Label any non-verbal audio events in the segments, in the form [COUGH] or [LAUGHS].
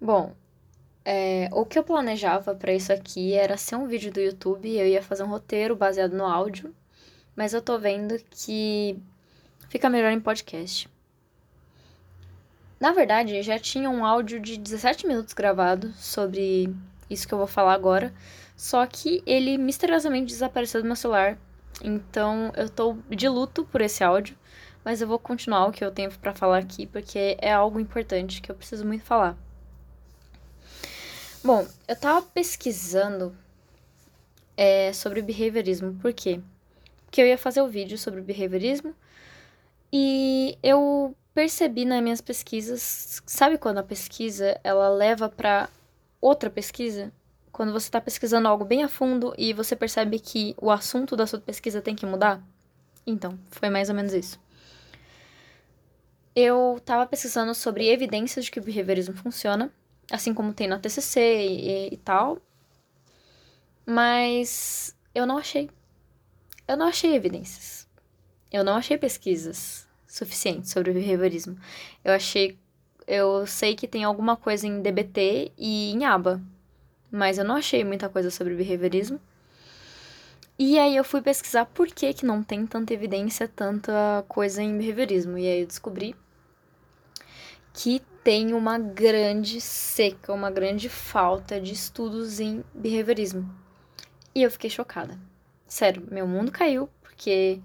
Bom, é, o que eu planejava para isso aqui era ser um vídeo do YouTube, eu ia fazer um roteiro baseado no áudio, mas eu tô vendo que fica melhor em podcast. Na verdade, já tinha um áudio de 17 minutos gravado sobre isso que eu vou falar agora, só que ele misteriosamente desapareceu do meu celular. Então eu tô de luto por esse áudio, mas eu vou continuar o que eu tenho para falar aqui porque é algo importante que eu preciso muito falar. Bom, eu tava pesquisando é, sobre behaviorismo, por quê? Porque eu ia fazer o um vídeo sobre behaviorismo e eu percebi nas minhas pesquisas, sabe quando a pesquisa ela leva para outra pesquisa? Quando você está pesquisando algo bem a fundo e você percebe que o assunto da sua pesquisa tem que mudar? Então, foi mais ou menos isso. Eu estava pesquisando sobre evidências de que o behaviorismo funciona, assim como tem na TCC e, e tal, mas eu não achei. Eu não achei evidências. Eu não achei pesquisas suficiente sobre o behaviorismo. Eu achei. Eu sei que tem alguma coisa em DBT e em ABA, mas eu não achei muita coisa sobre behaviorismo. E aí eu fui pesquisar por que, que não tem tanta evidência, tanta coisa em behaviorismo. E aí eu descobri que tem uma grande seca, uma grande falta de estudos em behaviorismo. E eu fiquei chocada. Sério, meu mundo caiu, porque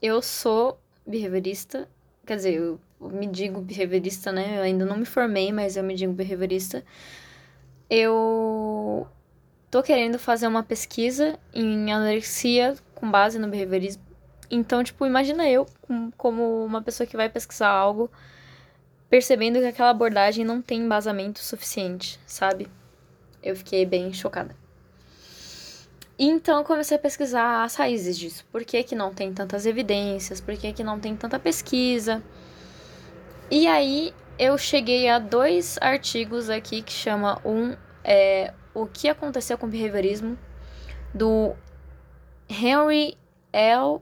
eu sou behaviorista, quer dizer, eu me digo behaviorista, né? Eu ainda não me formei, mas eu me digo behaviorista. Eu tô querendo fazer uma pesquisa em anorexia com base no behaviorismo. Então, tipo, imagina eu como uma pessoa que vai pesquisar algo percebendo que aquela abordagem não tem embasamento suficiente, sabe? Eu fiquei bem chocada. Então comecei a pesquisar as raízes disso. Por que, que não tem tantas evidências? Por que, que não tem tanta pesquisa? E aí eu cheguei a dois artigos aqui que chama um é, O que aconteceu com o behaviorismo, do Henry L.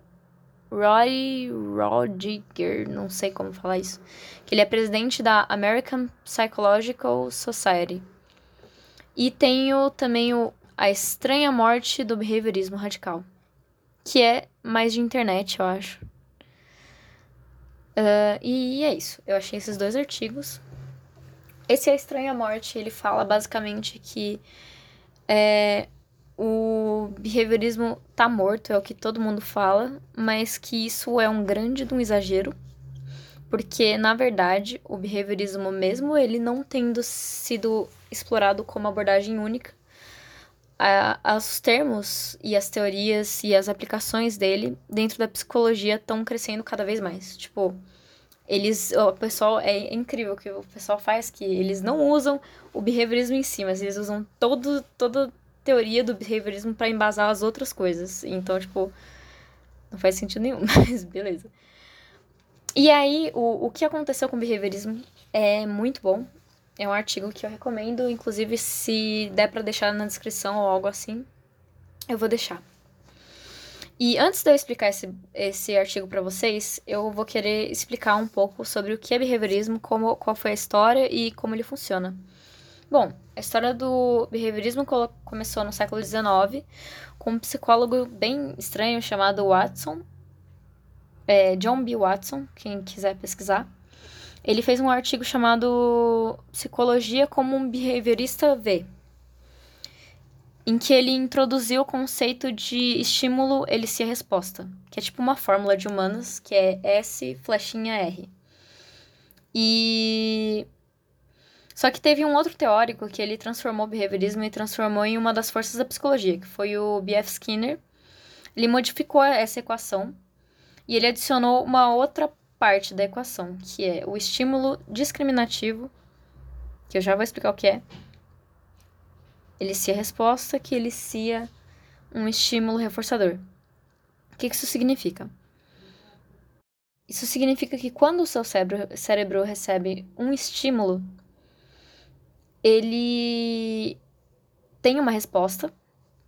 Roy Rodiger, não sei como falar isso, que ele é presidente da American Psychological Society. E tenho também o a Estranha Morte do Behaviorismo Radical, que é mais de internet, eu acho. Uh, e é isso. Eu achei esses dois artigos. Esse a Estranha Morte, ele fala basicamente que é, o behaviorismo tá morto, é o que todo mundo fala, mas que isso é um grande um exagero, porque na verdade o behaviorismo mesmo ele não tendo sido explorado como abordagem única, a, os termos e as teorias e as aplicações dele dentro da psicologia estão crescendo cada vez mais. Tipo, eles, o pessoal, é incrível o que o pessoal faz, que eles não usam o behaviorismo em si, mas eles usam todo, toda teoria do behaviorismo para embasar as outras coisas. Então, tipo, não faz sentido nenhum, [LAUGHS] mas beleza. E aí, o, o que aconteceu com o behaviorismo é muito bom. É um artigo que eu recomendo, inclusive se der para deixar na descrição ou algo assim, eu vou deixar. E antes de eu explicar esse, esse artigo para vocês, eu vou querer explicar um pouco sobre o que é behaviorismo, como, qual foi a história e como ele funciona. Bom, a história do behaviorismo começou no século XIX com um psicólogo bem estranho chamado Watson, é, John B. Watson, quem quiser pesquisar. Ele fez um artigo chamado Psicologia como um behaviorista vê, em que ele introduziu o conceito de estímulo elicia resposta, que é tipo uma fórmula de humanas, que é S flechinha R. E só que teve um outro teórico que ele transformou o behaviorismo e transformou em uma das forças da psicologia, que foi o B.F. Skinner. Ele modificou essa equação e ele adicionou uma outra parte da equação, que é o estímulo discriminativo, que eu já vou explicar o que é. Elicia resposta, que elicia um estímulo reforçador. O que isso significa? Isso significa que quando o seu cérebro, cérebro recebe um estímulo, ele tem uma resposta.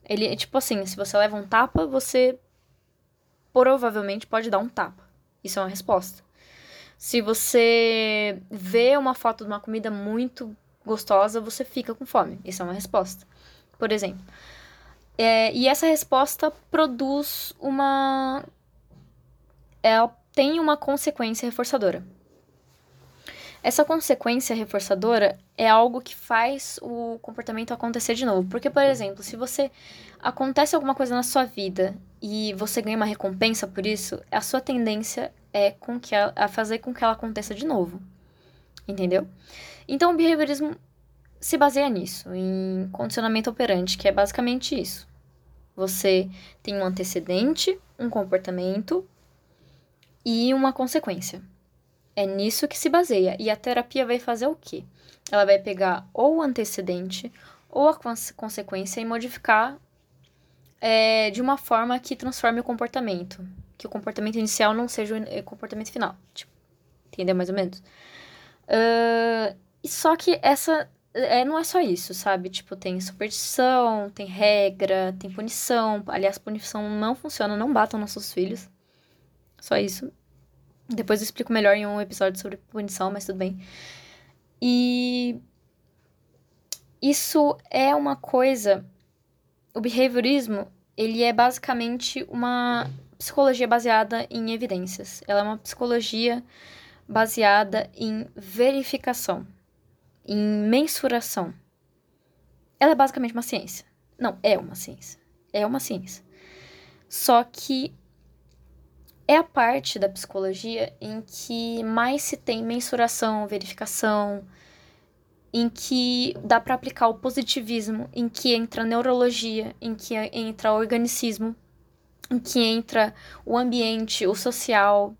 Ele é tipo assim, se você leva um tapa, você provavelmente pode dar um tapa. Isso é uma resposta. Se você vê uma foto de uma comida muito gostosa, você fica com fome. Isso é uma resposta, por exemplo. É, e essa resposta produz uma. Ela tem uma consequência reforçadora. Essa consequência reforçadora é algo que faz o comportamento acontecer de novo. Porque, por exemplo, se você acontece alguma coisa na sua vida e você ganha uma recompensa por isso, a sua tendência é com que ela, a fazer com que ela aconteça de novo. Entendeu? Então, o behaviorismo se baseia nisso, em condicionamento operante, que é basicamente isso. Você tem um antecedente, um comportamento e uma consequência. É nisso que se baseia. E a terapia vai fazer o quê? Ela vai pegar ou o antecedente ou a cons consequência e modificar é, de uma forma que transforme o comportamento. Que o comportamento inicial não seja o comportamento final. Tipo, entendeu mais ou menos? Uh, só que essa é, não é só isso, sabe? Tipo, tem superstição, tem regra, tem punição. Aliás, punição não funciona, não batam nossos filhos. Só isso. Depois eu explico melhor em um episódio sobre punição, mas tudo bem. E isso é uma coisa. O behaviorismo, ele é basicamente uma psicologia baseada em evidências. Ela é uma psicologia baseada em verificação em mensuração. Ela é basicamente uma ciência. Não, é uma ciência. É uma ciência. Só que é a parte da psicologia em que mais se tem mensuração, verificação, em que dá para aplicar o positivismo, em que entra neurologia, em que entra o organicismo, em que entra o ambiente, o social,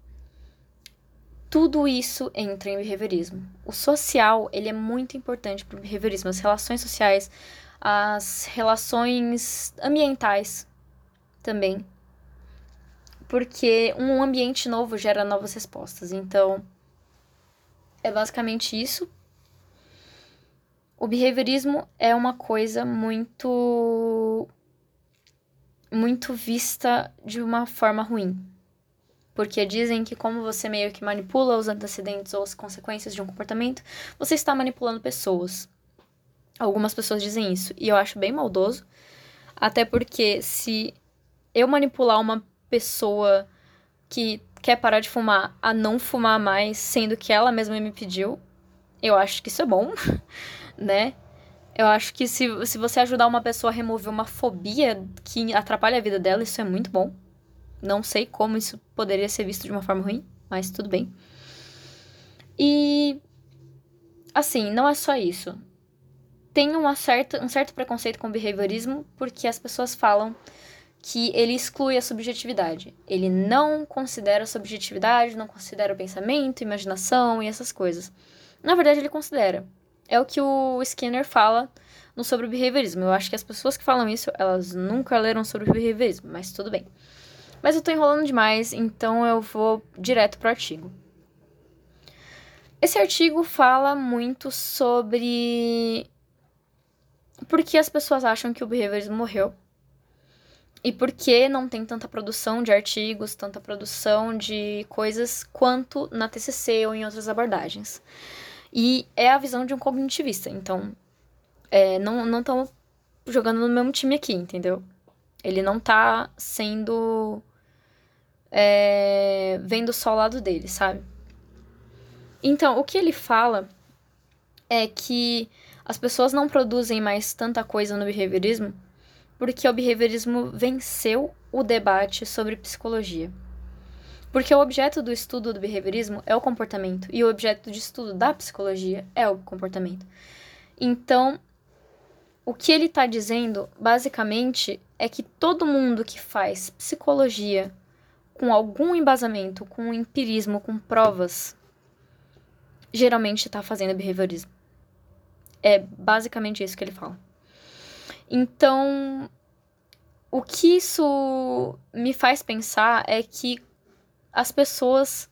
tudo isso entra em behaviorismo. O social, ele é muito importante para o behaviorismo, as relações sociais, as relações ambientais também. Porque um ambiente novo gera novas respostas. Então, é basicamente isso. O behaviorismo é uma coisa muito muito vista de uma forma ruim. Porque dizem que como você meio que manipula os antecedentes ou as consequências de um comportamento, você está manipulando pessoas. Algumas pessoas dizem isso, e eu acho bem maldoso. Até porque se eu manipular uma pessoa que quer parar de fumar a não fumar mais, sendo que ela mesma me pediu, eu acho que isso é bom, [LAUGHS] né? Eu acho que se, se você ajudar uma pessoa a remover uma fobia que atrapalha a vida dela, isso é muito bom. Não sei como isso poderia ser visto de uma forma ruim, mas tudo bem. E assim, não é só isso. Tem uma certa, um certo preconceito com o behaviorismo porque as pessoas falam que ele exclui a subjetividade. Ele não considera a subjetividade, não considera o pensamento, imaginação e essas coisas. Na verdade, ele considera. É o que o Skinner fala no sobre o behaviorismo. Eu acho que as pessoas que falam isso, elas nunca leram sobre o behaviorismo, mas tudo bem. Mas eu tô enrolando demais, então eu vou direto pro artigo. Esse artigo fala muito sobre por que as pessoas acham que o behaviorismo morreu e por que não tem tanta produção de artigos, tanta produção de coisas quanto na TCC ou em outras abordagens. E é a visão de um cognitivista, então é, não estão jogando no mesmo time aqui, entendeu? Ele não tá sendo é, vendo só o lado dele, sabe? Então, o que ele fala é que as pessoas não produzem mais tanta coisa no behaviorismo porque o behaviorismo venceu o debate sobre psicologia. Porque o objeto do estudo do behaviorismo é o comportamento e o objeto de estudo da psicologia é o comportamento. Então, o que ele está dizendo, basicamente, é que todo mundo que faz psicologia com algum embasamento, com empirismo, com provas, geralmente está fazendo behaviorismo. É basicamente isso que ele fala. Então, o que isso me faz pensar é que as pessoas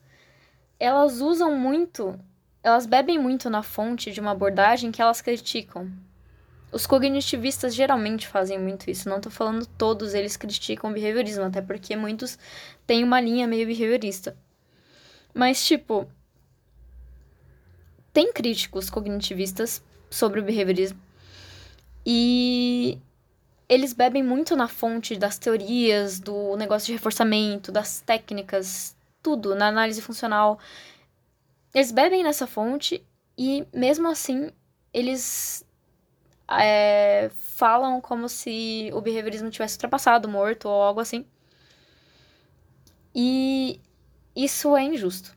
elas usam muito, elas bebem muito na fonte de uma abordagem que elas criticam. Os cognitivistas geralmente fazem muito isso. Não tô falando todos eles criticam o behaviorismo, até porque muitos têm uma linha meio behaviorista. Mas, tipo, tem críticos cognitivistas sobre o behaviorismo. E eles bebem muito na fonte das teorias, do negócio de reforçamento, das técnicas, tudo, na análise funcional. Eles bebem nessa fonte e, mesmo assim, eles é, falam como se o behaviorismo tivesse ultrapassado, morto ou algo assim. E isso é injusto.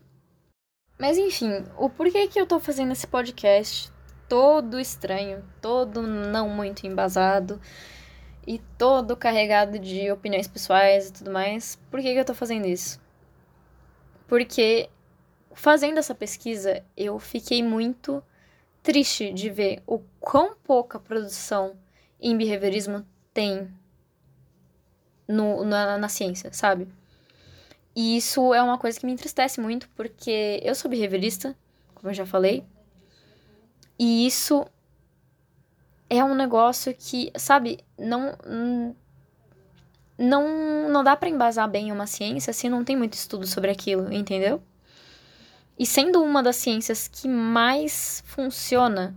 Mas enfim, o porquê que eu tô fazendo esse podcast todo estranho, todo não muito embasado e todo carregado de opiniões pessoais e tudo mais. Por que, que eu tô fazendo isso? Porque fazendo essa pesquisa, eu fiquei muito triste de ver o quão pouca produção em behaviorismo tem no, na, na ciência, sabe? E isso é uma coisa que me entristece muito, porque eu sou behaviorista, como eu já falei, e isso é um negócio que, sabe, não não não dá para embasar bem uma ciência se não tem muito estudo sobre aquilo, entendeu? E sendo uma das ciências que mais funciona,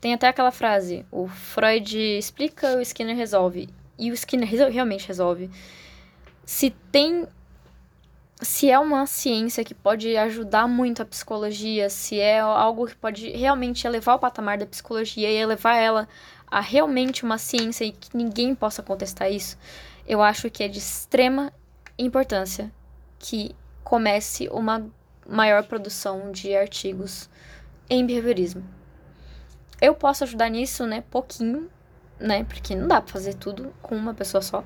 tem até aquela frase: o Freud explica, o Skinner resolve. E o Skinner realmente resolve. Se tem se é uma ciência que pode ajudar muito a psicologia, se é algo que pode realmente elevar o patamar da psicologia e elevar ela a realmente uma ciência e que ninguém possa contestar isso, eu acho que é de extrema importância que comece uma maior produção de artigos em behaviorismo. Eu posso ajudar nisso, né, pouquinho, né, porque não dá para fazer tudo com uma pessoa só.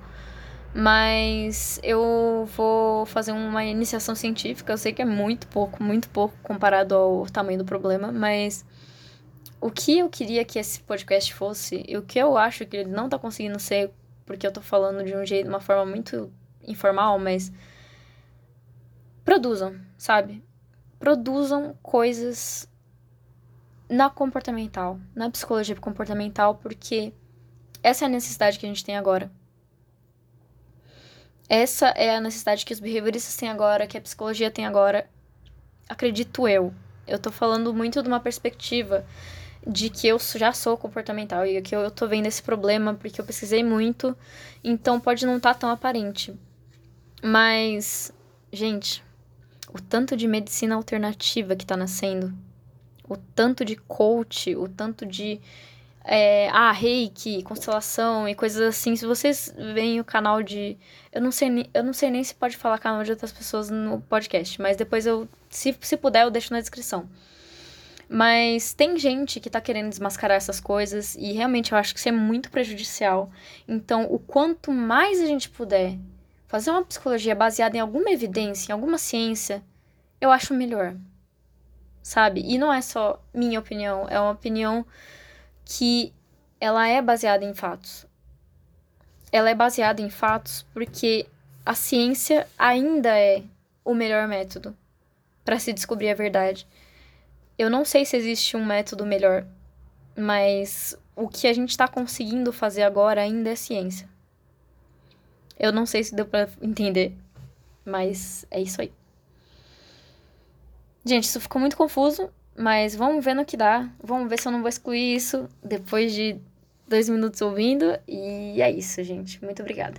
Mas eu vou fazer uma iniciação científica. Eu sei que é muito pouco, muito pouco comparado ao tamanho do problema, mas o que eu queria que esse podcast fosse, e o que eu acho que ele não tá conseguindo ser, porque eu tô falando de um jeito, uma forma muito informal, mas produzam, sabe? Produzam coisas na comportamental, na psicologia comportamental, porque essa é a necessidade que a gente tem agora. Essa é a necessidade que os behavioristas têm agora, que a psicologia tem agora. Acredito eu. Eu tô falando muito de uma perspectiva de que eu já sou comportamental e que eu tô vendo esse problema porque eu pesquisei muito, então pode não estar tá tão aparente. Mas, gente, o tanto de medicina alternativa que tá nascendo, o tanto de coach, o tanto de é, ah, reiki, constelação e coisas assim. Se vocês veem o canal de. Eu não sei, eu não sei nem se pode falar canal de outras pessoas no podcast, mas depois eu. Se, se puder, eu deixo na descrição. Mas tem gente que tá querendo desmascarar essas coisas e realmente eu acho que isso é muito prejudicial. Então, o quanto mais a gente puder fazer uma psicologia baseada em alguma evidência, em alguma ciência, eu acho melhor. Sabe? E não é só minha opinião, é uma opinião que ela é baseada em fatos. Ela é baseada em fatos porque a ciência ainda é o melhor método para se descobrir a verdade. Eu não sei se existe um método melhor, mas o que a gente está conseguindo fazer agora ainda é ciência. Eu não sei se deu para entender, mas é isso aí. Gente, isso ficou muito confuso, mas vamos ver no que dá. Vamos ver se eu não vou excluir isso depois de dois minutos ouvindo. E é isso, gente. Muito obrigada.